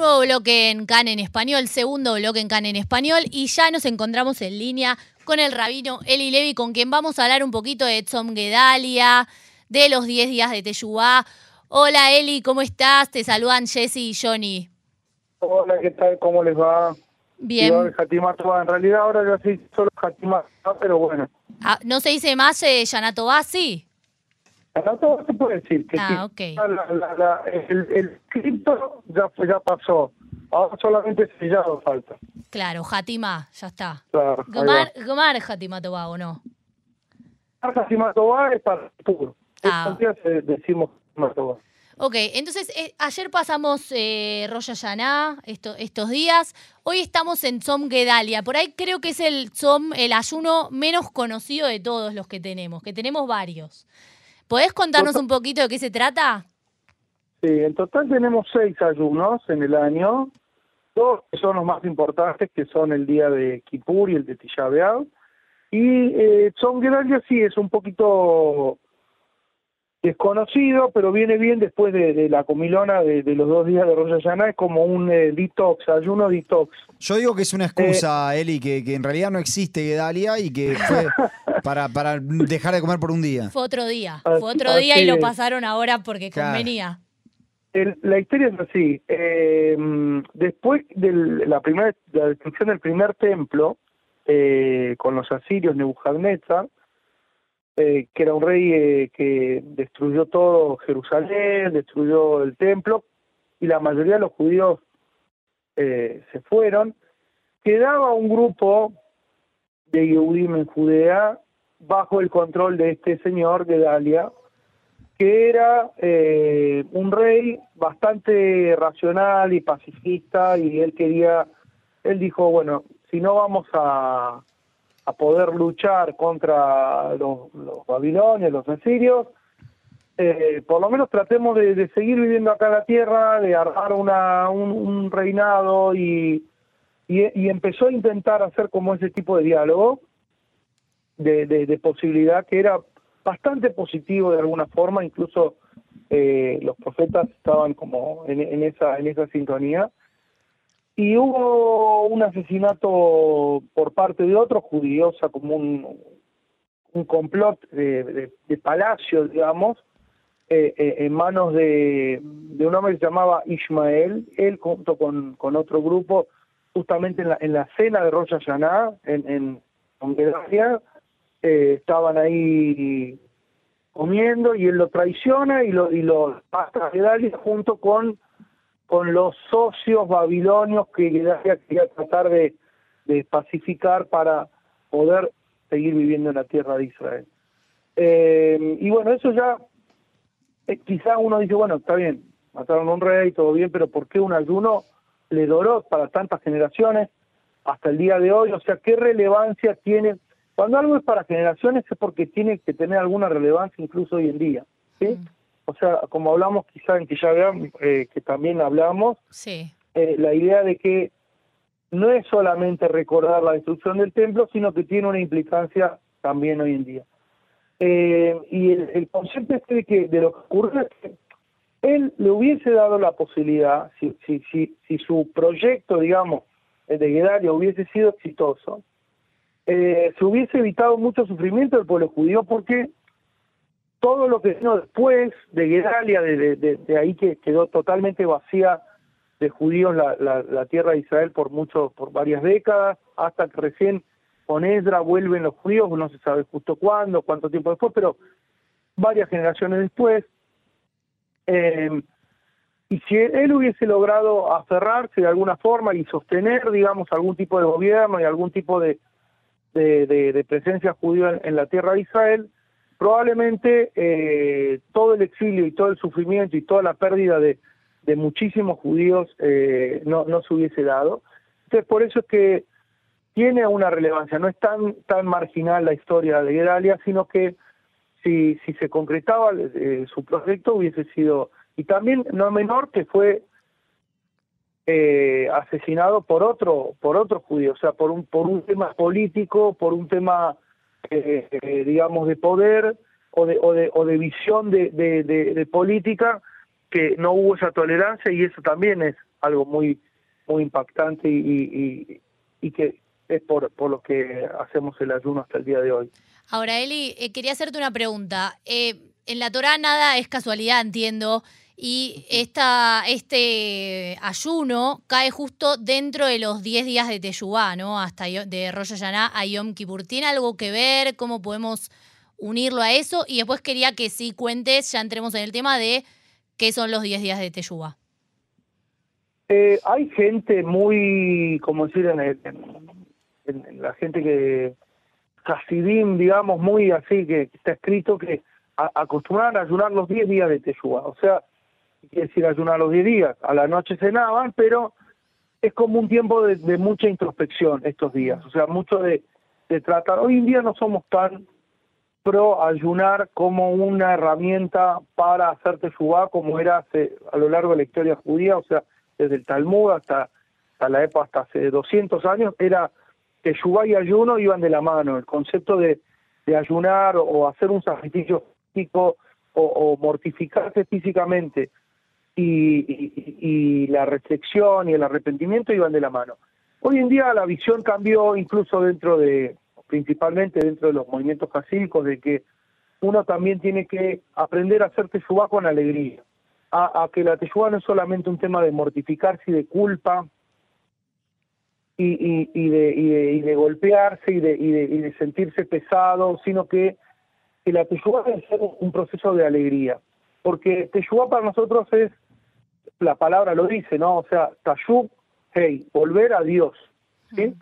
nuevo bloque en CAN en español, segundo bloque en CAN en español, y ya nos encontramos en línea con el rabino Eli Levi, con quien vamos a hablar un poquito de Tzom Gedalia, de los 10 días de Teshuvah. Hola Eli, ¿cómo estás? Te saludan Jesse y Johnny. Hola, ¿qué tal? ¿Cómo les va? Bien. Yo, el. En realidad ahora yo sí solo Tová, pero bueno. Ah, ¿No se dice más eh, Yanatová? Sí. Hatimah Tová se puede decir que Ah, sí. ok. La- la- la- el, el escrito ya, ya pasó. Ahora solamente sellado falta. Claro, Hatima, ya está. Claro, Gomar, Gomar Hatima Tová, ¿o no? va. Hatimah Tová es para futuro. Ah. Eh, decimos Hatimah Tová. Ok, entonces eh, ayer pasamos eh, Rosh Hashanah, esto- estos días. Hoy estamos en Tzom Gedalia. Por ahí creo que es el Tzom, el ayuno menos conocido de todos los que tenemos, que tenemos varios. ¿Podés contarnos un poquito de qué se trata? Sí, en total tenemos seis ayunos en el año. Dos que son los más importantes, que son el día de Kippur y el de Tisha B'Av. Y eh, Tzom Gedalia sí es un poquito desconocido, pero viene bien después de, de la comilona de, de los dos días de Rosh Hashanah, es como un eh, detox, ayuno detox. Yo digo que es una excusa, Eli, que, que en realidad no existe Gedalia y que fue para, para dejar de comer por un día. Fue otro día. Así- Fue otro día y lo pasaron ahora porque Claro. convenía. El- la historia es así. eh, después de la primera la destrucción del primer templo eh, con los asirios, Nebuchadnezzar, eh, que era un rey eh, que destruyó todo Jerusalén, destruyó el templo, y la mayoría de los judíos eh, se fueron, quedaba un grupo de Yehudim en Judea bajo el control de este señor, Gedalia, que era un rey bastante racional y pacifista y él quería, él dijo, bueno, si no vamos a, a poder luchar contra los, babilonios, los asirios, eh, por lo menos tratemos de, seguir viviendo acá en la tierra, de armar una, un, reinado y, y, empezó a intentar hacer como ese tipo de diálogo de, de, de posibilidad que era bastante positivo de alguna forma, incluso eh, los profetas estaban como en, en esa en esa sintonía. Y hubo un asesinato por parte de otros judíos, o como un, un complot de, de- palacio, digamos, eh, eh, en manos de, de un hombre que se llamaba Ismael, él junto con, con otro grupo, justamente en la, en la cena de Rosh Hashanah, en, en Hungría, eh, estaban ahí comiendo y él lo traiciona y lo y lo mata a junto con con los socios babilonios que Gedalia quería tratar de, de pacificar para poder seguir viviendo en la tierra de Israel. Eh, y bueno, eso ya eh, quizá uno dice, bueno, está bien, mataron a un rey, todo bien, pero ¿por qué un ayuno le duró para tantas generaciones hasta el día de hoy? O sea, ¿qué relevancia tiene? Cuando algo es para generaciones es porque tiene que tener alguna relevancia incluso hoy en día, ¿sí? O sea, como hablamos quizá en que ya vean, eh, que también hablamos, Sí. eh, la idea de que no es solamente recordar la destrucción del templo, sino que tiene una implicancia también hoy en día. Eh, y el, el concepto este de, que, de lo que ocurre es que él le hubiese dado la posibilidad, si, si, si, si su proyecto, digamos, el de Gedalia hubiese sido exitoso, eh, se hubiese evitado mucho sufrimiento del pueblo judío porque todo lo que vino después de Gedalia, de, ahí que quedó totalmente vacía de judíos la, la, la tierra de Israel por muchos, por varias décadas, hasta que recién con Esdra vuelven los judíos, no se sabe justo cuándo, cuánto tiempo después, pero varias generaciones después. Eh, y si él hubiese logrado aferrarse de alguna forma y sostener, digamos, algún tipo de gobierno y algún tipo de, de, presencia judía en la tierra de Israel, probablemente eh, todo el exilio y todo el sufrimiento y toda la pérdida de, de muchísimos judíos eh, no, no se hubiese dado. Entonces, por eso es que tiene una relevancia, no es tan, tan marginal la historia de Gedalia, sino que si, si se concretaba eh, su proyecto hubiese sido, y también no menor que fue asesinado por otro por otro judío, o sea, por un por un tema político, por un tema eh, digamos de poder o de o de, o de visión de, de, de- política que no hubo esa tolerancia y eso también es algo muy muy impactante y, y, que es por, por lo que hacemos el ayuno hasta el día de hoy. Ahora, Eli, eh, quería hacerte una pregunta. Eh, en la Torah nada es casualidad, entiendo. Y esta, este ayuno cae justo dentro de los 10 días de Teshuvah, ¿no? Hasta de Rosh Hashanah a Yom Kippur. ¿Tiene algo que ver? ¿Cómo podemos unirlo a eso? Y después quería que sí cuentes, ya entremos en el tema de qué son los 10 días de Teshuvah. Eh, hay gente muy, como decir, en, la gente que, Hasidim, digamos, muy así, que está escrito que acostumbraban a ayunar los 10 días de Teshuvah. O sea, quiere decir ayunar los 10 días. A la noche cenaban, pero es como un tiempo de, mucha introspección estos días. O sea, mucho de, tratar. Hoy en día no somos tan pro ayunar como una herramienta para hacer Teshuvah como era a lo largo de la historia judía, o sea, desde el Talmud hasta, hasta la época, hasta hace 200 años, era Teshuvah y ayuno iban de la mano. El concepto de, de ayunar o hacer un sacrificio físico o, mortificarse físicamente y, la reflexión y el arrepentimiento iban de la mano. Hoy en día la visión cambió incluso dentro de, principalmente dentro de los movimientos pacíficos, de que uno también tiene que aprender a hacer teshuvah con alegría, a, que la teshuvah no es solamente un tema de mortificarse y de culpa y, y, de, y, de, golpearse y de, y de sentirse pesado, sino que que la Teshuvah debe ser un proceso de alegría, porque Teshuvah para nosotros es, la palabra lo dice, ¿no? O sea, Tashub, hey, volver a Dios, ¿sí?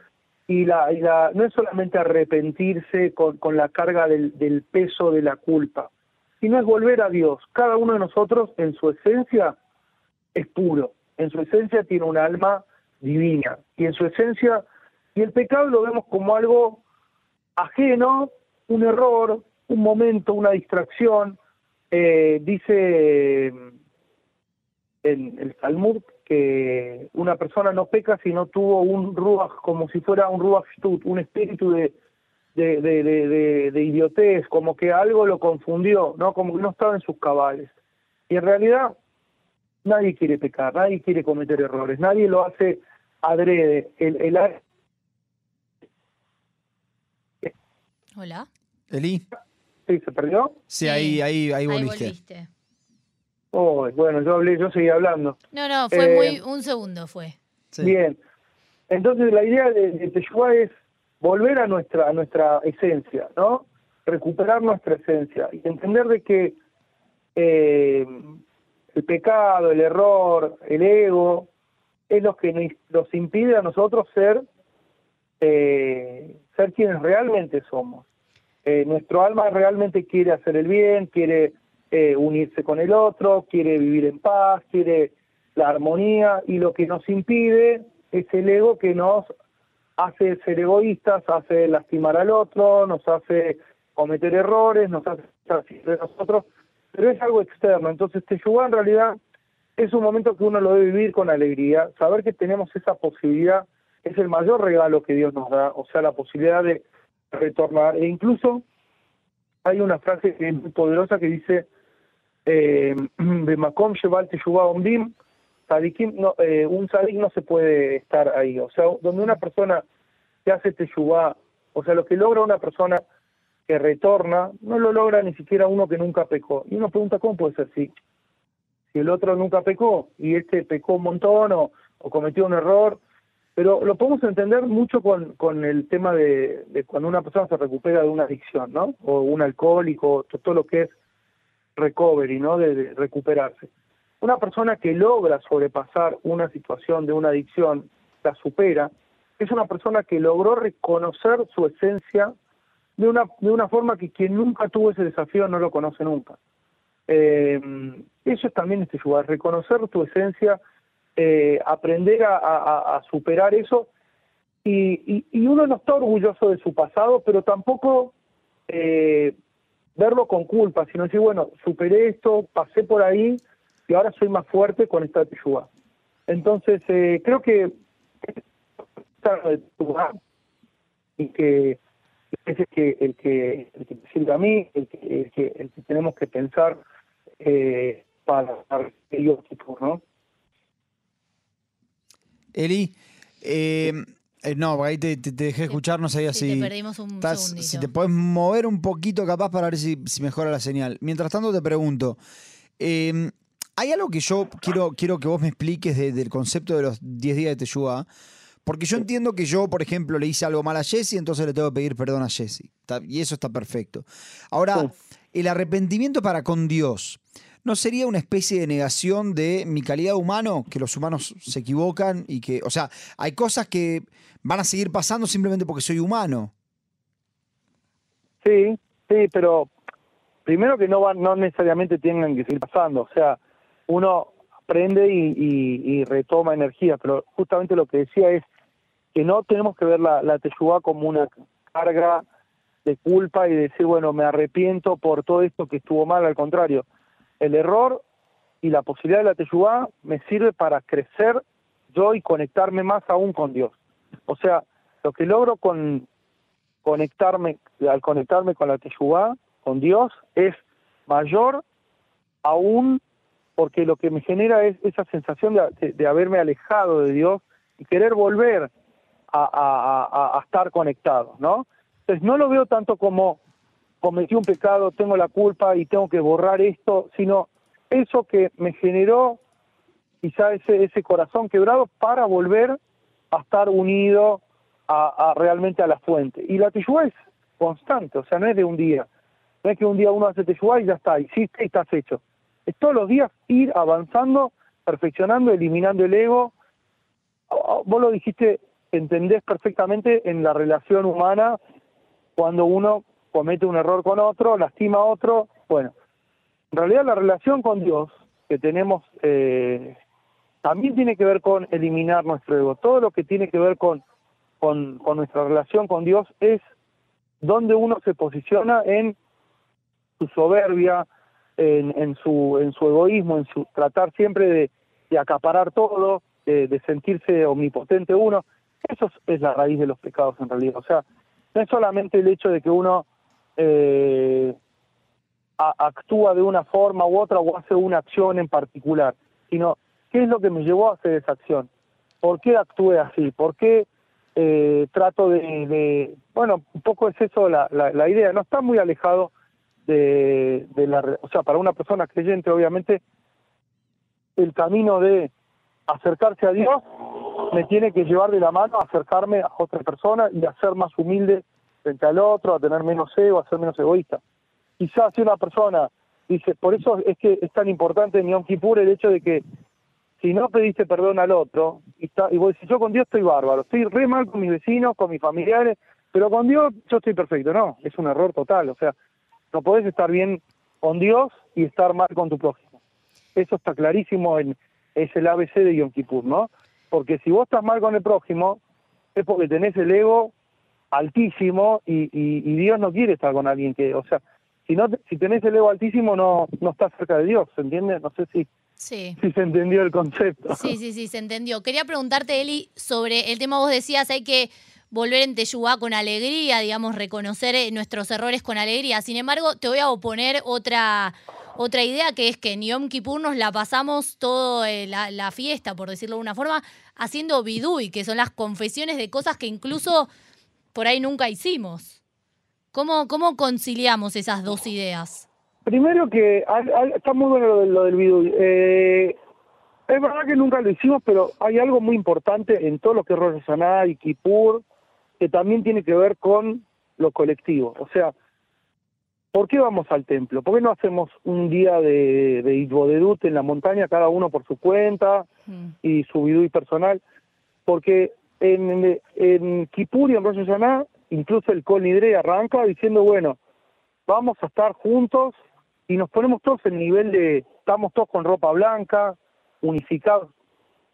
Y, la, y la, no es solamente arrepentirse con, con la carga del, del peso de la culpa, sino es volver a Dios. Cada uno de nosotros en su esencia es puro, en su esencia tiene un alma divina, y en su esencia, y el pecado lo vemos como algo ajeno, un error, un momento, una distracción. Eh, dice en el Talmud que una persona no peca si no tuvo un ruach, como si fuera un ruach stut, un espíritu de, de, de, de, idiotez, como que algo lo confundió, ¿no? Como que no estaba en sus cabales. Y en realidad nadie quiere pecar, nadie quiere cometer errores, nadie lo hace adrede. El, el... Hola. Eli. Sí, ¿se perdió? Sí, ahí, ahí, ahí volviste. Oh, bueno, yo hablé, yo seguí hablando. No, no, fue muy, eh, un segundo fue. Bien. Entonces la idea de, de es volver a nuestra, a nuestra esencia, ¿no? Recuperar nuestra esencia y entender de que eh, el pecado, el error, el ego, es lo que nos, impide a nosotros ser, eh, ser quienes realmente somos. Eh, nuestro alma realmente quiere hacer el bien, quiere eh, unirse con el otro, quiere vivir en paz, quiere la armonía y lo que nos impide es el ego que nos hace ser egoístas, hace lastimar al otro, nos hace cometer errores, nos hace estar de nosotros, pero es algo externo. Entonces, Teshuvah en realidad es un momento que uno lo debe vivir con alegría, saber que tenemos esa posibilidad es el mayor regalo que Dios nos da, o sea, la posibilidad de retornar. E incluso hay una frase muy poderosa que dice, eh, de Macom Sheval Omdim, no, eh, un sadik no se puede estar ahí. O sea, donde una persona que hace Teshuvah, o sea, lo que logra una persona que retorna, no lo logra ni siquiera uno que nunca pecó. Y uno pregunta, ¿cómo puede ser si, si el otro nunca pecó y este pecó un montón o cometió un error? Pero lo podemos entender mucho con, con el tema de, cuando una persona se recupera de una adicción, ¿no? O un alcohólico, todo lo que es recovery, ¿no? De, recuperarse. Una persona que logra sobrepasar una situación de una adicción, la supera, es una persona que logró reconocer su esencia de una, de una forma que quien nunca tuvo ese desafío no lo conoce nunca. Eh, eso es también este lugar, reconocer tu esencia eh, aprender a, superar eso. Y, uno no está orgulloso de su pasado, pero tampoco eh, verlo con culpa, sino decir, bueno, superé esto, pasé por ahí y ahora soy más fuerte con esta tiyuga. Entonces, eh, creo que y que ese es que, el que el que me sirve a mí, el que, el que, tenemos que pensar eh, para, el futuro, ¿no? Eli, eh, eh, no, ahí te, te- te dejé escuchar, no sabía sí, si... te perdimos un estás- segundito. si te puedes mover un poquito capaz para ver si, si mejora la señal. Mientras tanto te pregunto, eh, hay algo que yo quiero, quiero que vos me expliques de- del concepto de los 10 días de Teshuvah, porque yo entiendo que yo, por ejemplo, le hice algo mal a Jesse, entonces le tengo que pedir perdón a Jesse. Y eso está perfecto. Ahora, el arrepentimiento para con Dios, ¿no sería una especie de negación de mi calidad humano? Que los humanos se equivocan y que, o sea, hay cosas que van a seguir pasando simplemente porque soy humano. Sí, sí, pero primero que no van, no necesariamente tengan que seguir pasando, o sea, uno aprende y, retoma energía, pero justamente lo que decía es que no tenemos que ver la, la como una carga de culpa y decir, bueno, me arrepiento por todo esto que estuvo mal, al contrario, el error y la posibilidad de la teshuvá me sirve para crecer yo y conectarme más aún con Dios. O sea, lo que logro con conectarme, al conectarme con la Teshuvá, con Dios, es mayor aún porque lo que me genera es esa sensación de, haberme alejado de Dios y querer volver a- a estar conectado, ¿no? Entonces no lo veo tanto como cometí un pecado, tengo la culpa y tengo que borrar esto, sino eso que me generó quizá ese, ese corazón quebrado para volver a estar unido a, realmente a la fuente. Y la teshuvá es constante, o sea, no es de un día. No es que un día uno hace teshuvá y ya está, hiciste y estás hecho. Es todos los días ir avanzando, perfeccionando, eliminando el ego. Vos lo dijiste, entendés perfectamente en la relación humana cuando uno comete un error con otro, lastima a otro. Bueno, en realidad la relación con Dios que tenemos eh, también tiene que ver con eliminar nuestro ego. Todo lo que tiene que ver con, con, nuestra relación con Dios es donde uno se posiciona en su soberbia, en, en su en su egoísmo, en su tratar siempre de, acaparar todo, de, de sentirse omnipotente uno. Eso es, es la raíz de los pecados en realidad. O sea, no es solamente el hecho de que uno eh, actúa de una forma u otra o hace una acción en particular, sino qué es lo que me llevó a hacer esa acción, por qué actué así, por qué eh, trato de, bueno, un poco es eso la, idea, no está muy alejado de, la, o sea, para una persona creyente obviamente el camino de acercarse a Dios me tiene que llevar de la mano a acercarme a otra persona y a ser más humilde frente al otro, a tener menos ego, a ser menos egoísta quizás si una persona dice, por eso es que es tan importante en Yom Kippur el hecho de que si no pediste perdón al otro, y, está, y vos decís, yo con Dios estoy bárbaro, estoy re mal con mis vecinos, con mis familiares, pero con Dios yo estoy perfecto. No, es un error total, o sea, no podés estar bien con Dios y estar mal con tu prójimo. Eso está clarísimo en es el ABC de Yom Kippur, ¿no? Porque si vos estás mal con el prójimo, es porque tenés el ego altísimo y, y, y Dios no quiere estar con alguien que, o sea, si no si tenés el ego altísimo no no estás cerca de Dios, ¿se entiende? No sé si Sí. si se entendió el concepto. Sí, sí, sí, se entendió. Quería preguntarte, Eli, sobre el tema vos decías, hay que volver en Teyubá con alegría, digamos, reconocer eh, nuestros errores con alegría. Sin embargo, te voy a oponer otra, otra idea, que es que en Yom Kippur nos la pasamos toda la, la fiesta, por decirlo de una forma, haciendo bidui, que son las confesiones de cosas que incluso por ahí nunca hicimos. ¿Cómo, cómo conciliamos esas dos ideas? Primero que al- al- está muy bueno lo, del- lo del video. Eh, es verdad que nunca lo hicimos, pero hay algo muy importante en todo lo que es Rosh Hashanah y Kippur, que también tiene que ver con lo colectivo. O sea, ¿por qué vamos al templo? ¿Por qué no hacemos un día de, de Itbodedut en la montaña, cada uno por su cuenta Mm. y su vidui personal? Porque en, en Kippur y en Rosh Hashanah, incluso el Kol Nidre arranca diciendo, bueno, vamos a estar juntos y nos ponemos todos en nivel de, estamos todos con ropa blanca, unificados.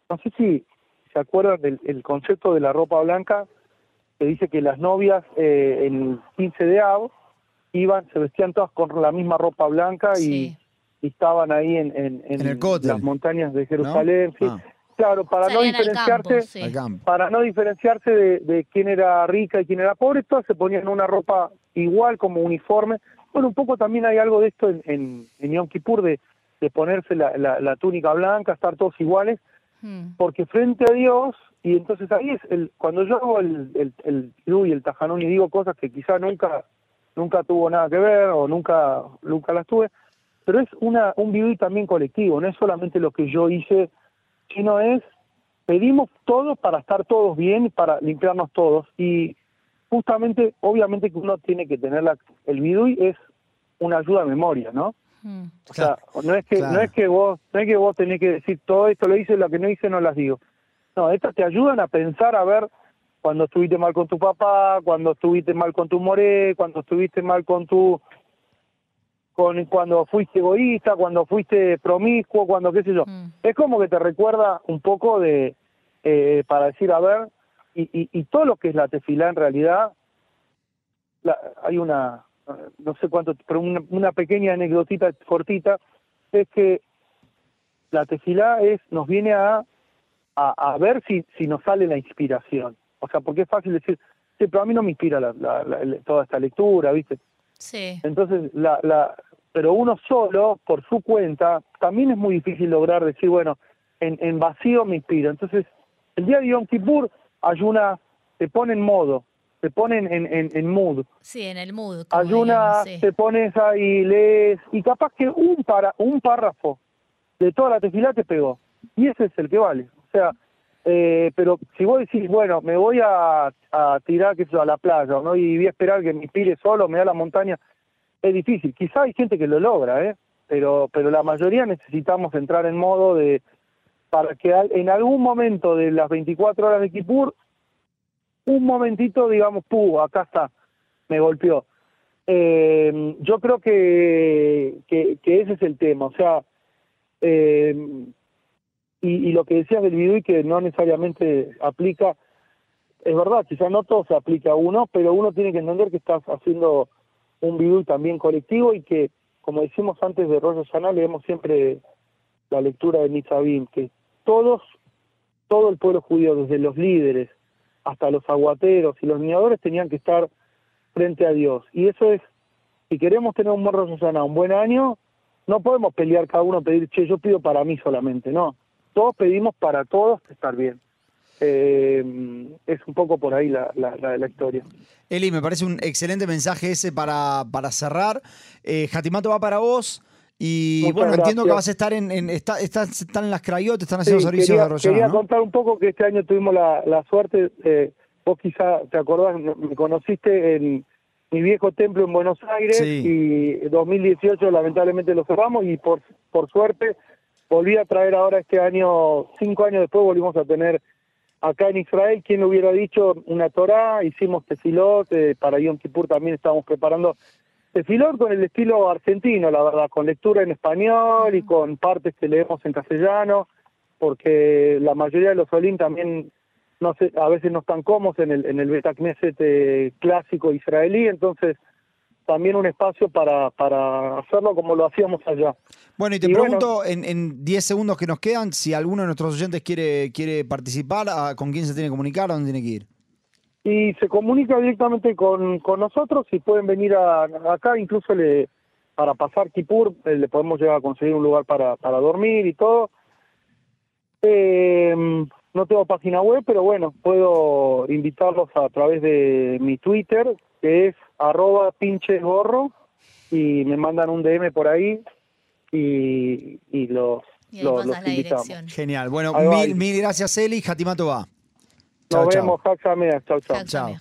No sé si se acuerdan del el concepto de la ropa blanca, que dice que las novias eh, en el 15 de Av iban, se vestían todas con la misma ropa blanca y, Sí. y estaban ahí en, en, En el las montañas de Jerusalén. sí. Ah. Claro, para no Salían diferenciarse campo, sí. Para no diferenciarse de, de quién era rica y quién era pobre, todas se ponían una ropa igual como uniforme. Bueno, un poco también hay algo de esto en, en, en Yom Kippur, de, de ponerse la, la, la túnica blanca, estar todos iguales, Mm. porque frente a Dios, y entonces ahí es el, cuando yo hago el, el, el y el Tajanún y digo cosas que quizá nunca, nunca tuvo nada que ver o nunca, nunca las tuve, pero es una, un vivir también colectivo, no es solamente lo que yo hice, sino es, pedimos todos para estar todos bien, para limpiarnos todos, y justamente, obviamente que uno tiene que tener la, el vidui es una ayuda a memoria, ¿no? Mm. O sea, no es que claro. no es que vos no es que vos tenés que decir todo esto lo hice, lo que no hice no las digo. No, estas te ayudan a pensar a ver cuando estuviste mal con tu papá, cuando estuviste mal con tu moré, cuando estuviste mal con tu con cuando fuiste egoísta, cuando fuiste promiscuo, cuando qué sé yo. Mm. Es como que te recuerda un poco de eh, para decir a ver y, y, y todo lo que es la tefilá en realidad la- hay una no sé cuánto, pero una, una pequeña anecdotita cortita, es que la tefilá es, nos viene a, a, a ver si, si nos sale la inspiración. O sea, porque es fácil decir, sí, pero a mí no me inspira la, la- la- toda esta lectura, ¿viste? Sí. Entonces, la, la, pero uno solo, por su cuenta, también es muy difícil lograr decir, bueno, en, en vacío me inspira. Entonces, el día de Yom Kippur ayuna, te pone en modo, te pone en, en, en- mood Sí, en el mood. como ayunas, digamos, sí. te pones ahí, lees, y capaz que un para un párrafo de toda la tefilá te pegó. Y ese es el que vale. O sea, eh, pero si vos decís, bueno, me voy a, tirar a la playa, ¿no? Y voy a esperar que me inspire solo, me da la montaña, es difícil. Quizá hay gente que lo logra, ¿eh? Pero, pero la mayoría necesitamos entrar en modo de, para que en algún momento de las 24 horas de Kipur, un momentito digamos, ¡puh! Acá está, me golpeó. Eh, yo creo que, que, que ese es el tema, o sea, eh, y, lo que decías del video y que no necesariamente aplica, es verdad, quizás no todo se aplica a uno, pero uno tiene que entender que estás haciendo un video también colectivo y que, como decimos antes de Rollo Sana, leemos siempre la lectura de Nitzavim, que todos, todo el pueblo judío, desde los líderes hasta los aguateros y los niñadores, tenían que estar frente a Dios. Y eso es, si queremos tener un buen Rosh Hashanah, un buen año, no podemos pelear cada uno, pedir, che, yo pido para mí solamente, no. Todos pedimos para todos estar bien. Eh, es un poco por ahí la, la, la, la historia. Eli, me parece un excelente mensaje ese para, para cerrar. Eh, Jatimato va para vos. Y Muchas bueno, entiendo que vas a estar en. en- está- están, están en las crayotes, están haciendo Sí, servicios quería, de Rollana, quería ¿no? contar un poco que este año tuvimos la, la suerte, eh, vos quizá te acordás, me conociste en mi viejo templo en Buenos Aires Sí. y 2018 lamentablemente lo cerramos y por, por suerte volví a traer ahora este año, cinco años después volvimos a tener acá en Israel, quien hubiera dicho, una Torah, hicimos tefilot, eh, para Yom Kippur también estábamos preparando tefilot con el estilo argentino, la verdad, con lectura en español y con partes que leemos en castellano, porque la mayoría de los Olim también no sé, a veces no están cómodos en el en el Beta Knesset eh, clásico israelí, entonces también un espacio para para hacerlo como lo hacíamos allá. Bueno, y te Y bueno- pregunto en, en 10 segundos que nos quedan, si alguno de nuestros oyentes quiere, quiere participar, ¿a- ¿con quién se tiene que comunicar? ¿A dónde tiene que ir? y se comunica directamente con, con nosotros y pueden venir a, acá, incluso le, para pasar Kipur, eh, le podemos llegar a conseguir un lugar para, para dormir y todo. Eh, no tengo página web, pero bueno, puedo invitarlos a través de mi Twitter, que es arroba pinche gorro, y me mandan un DM por ahí y, y los, Y los, los la invitamos. dirección. Genial. Bueno, mil, mil gracias, Eli. Jatimato va. Nos Chau, vemos. Chao, Chao. Samir.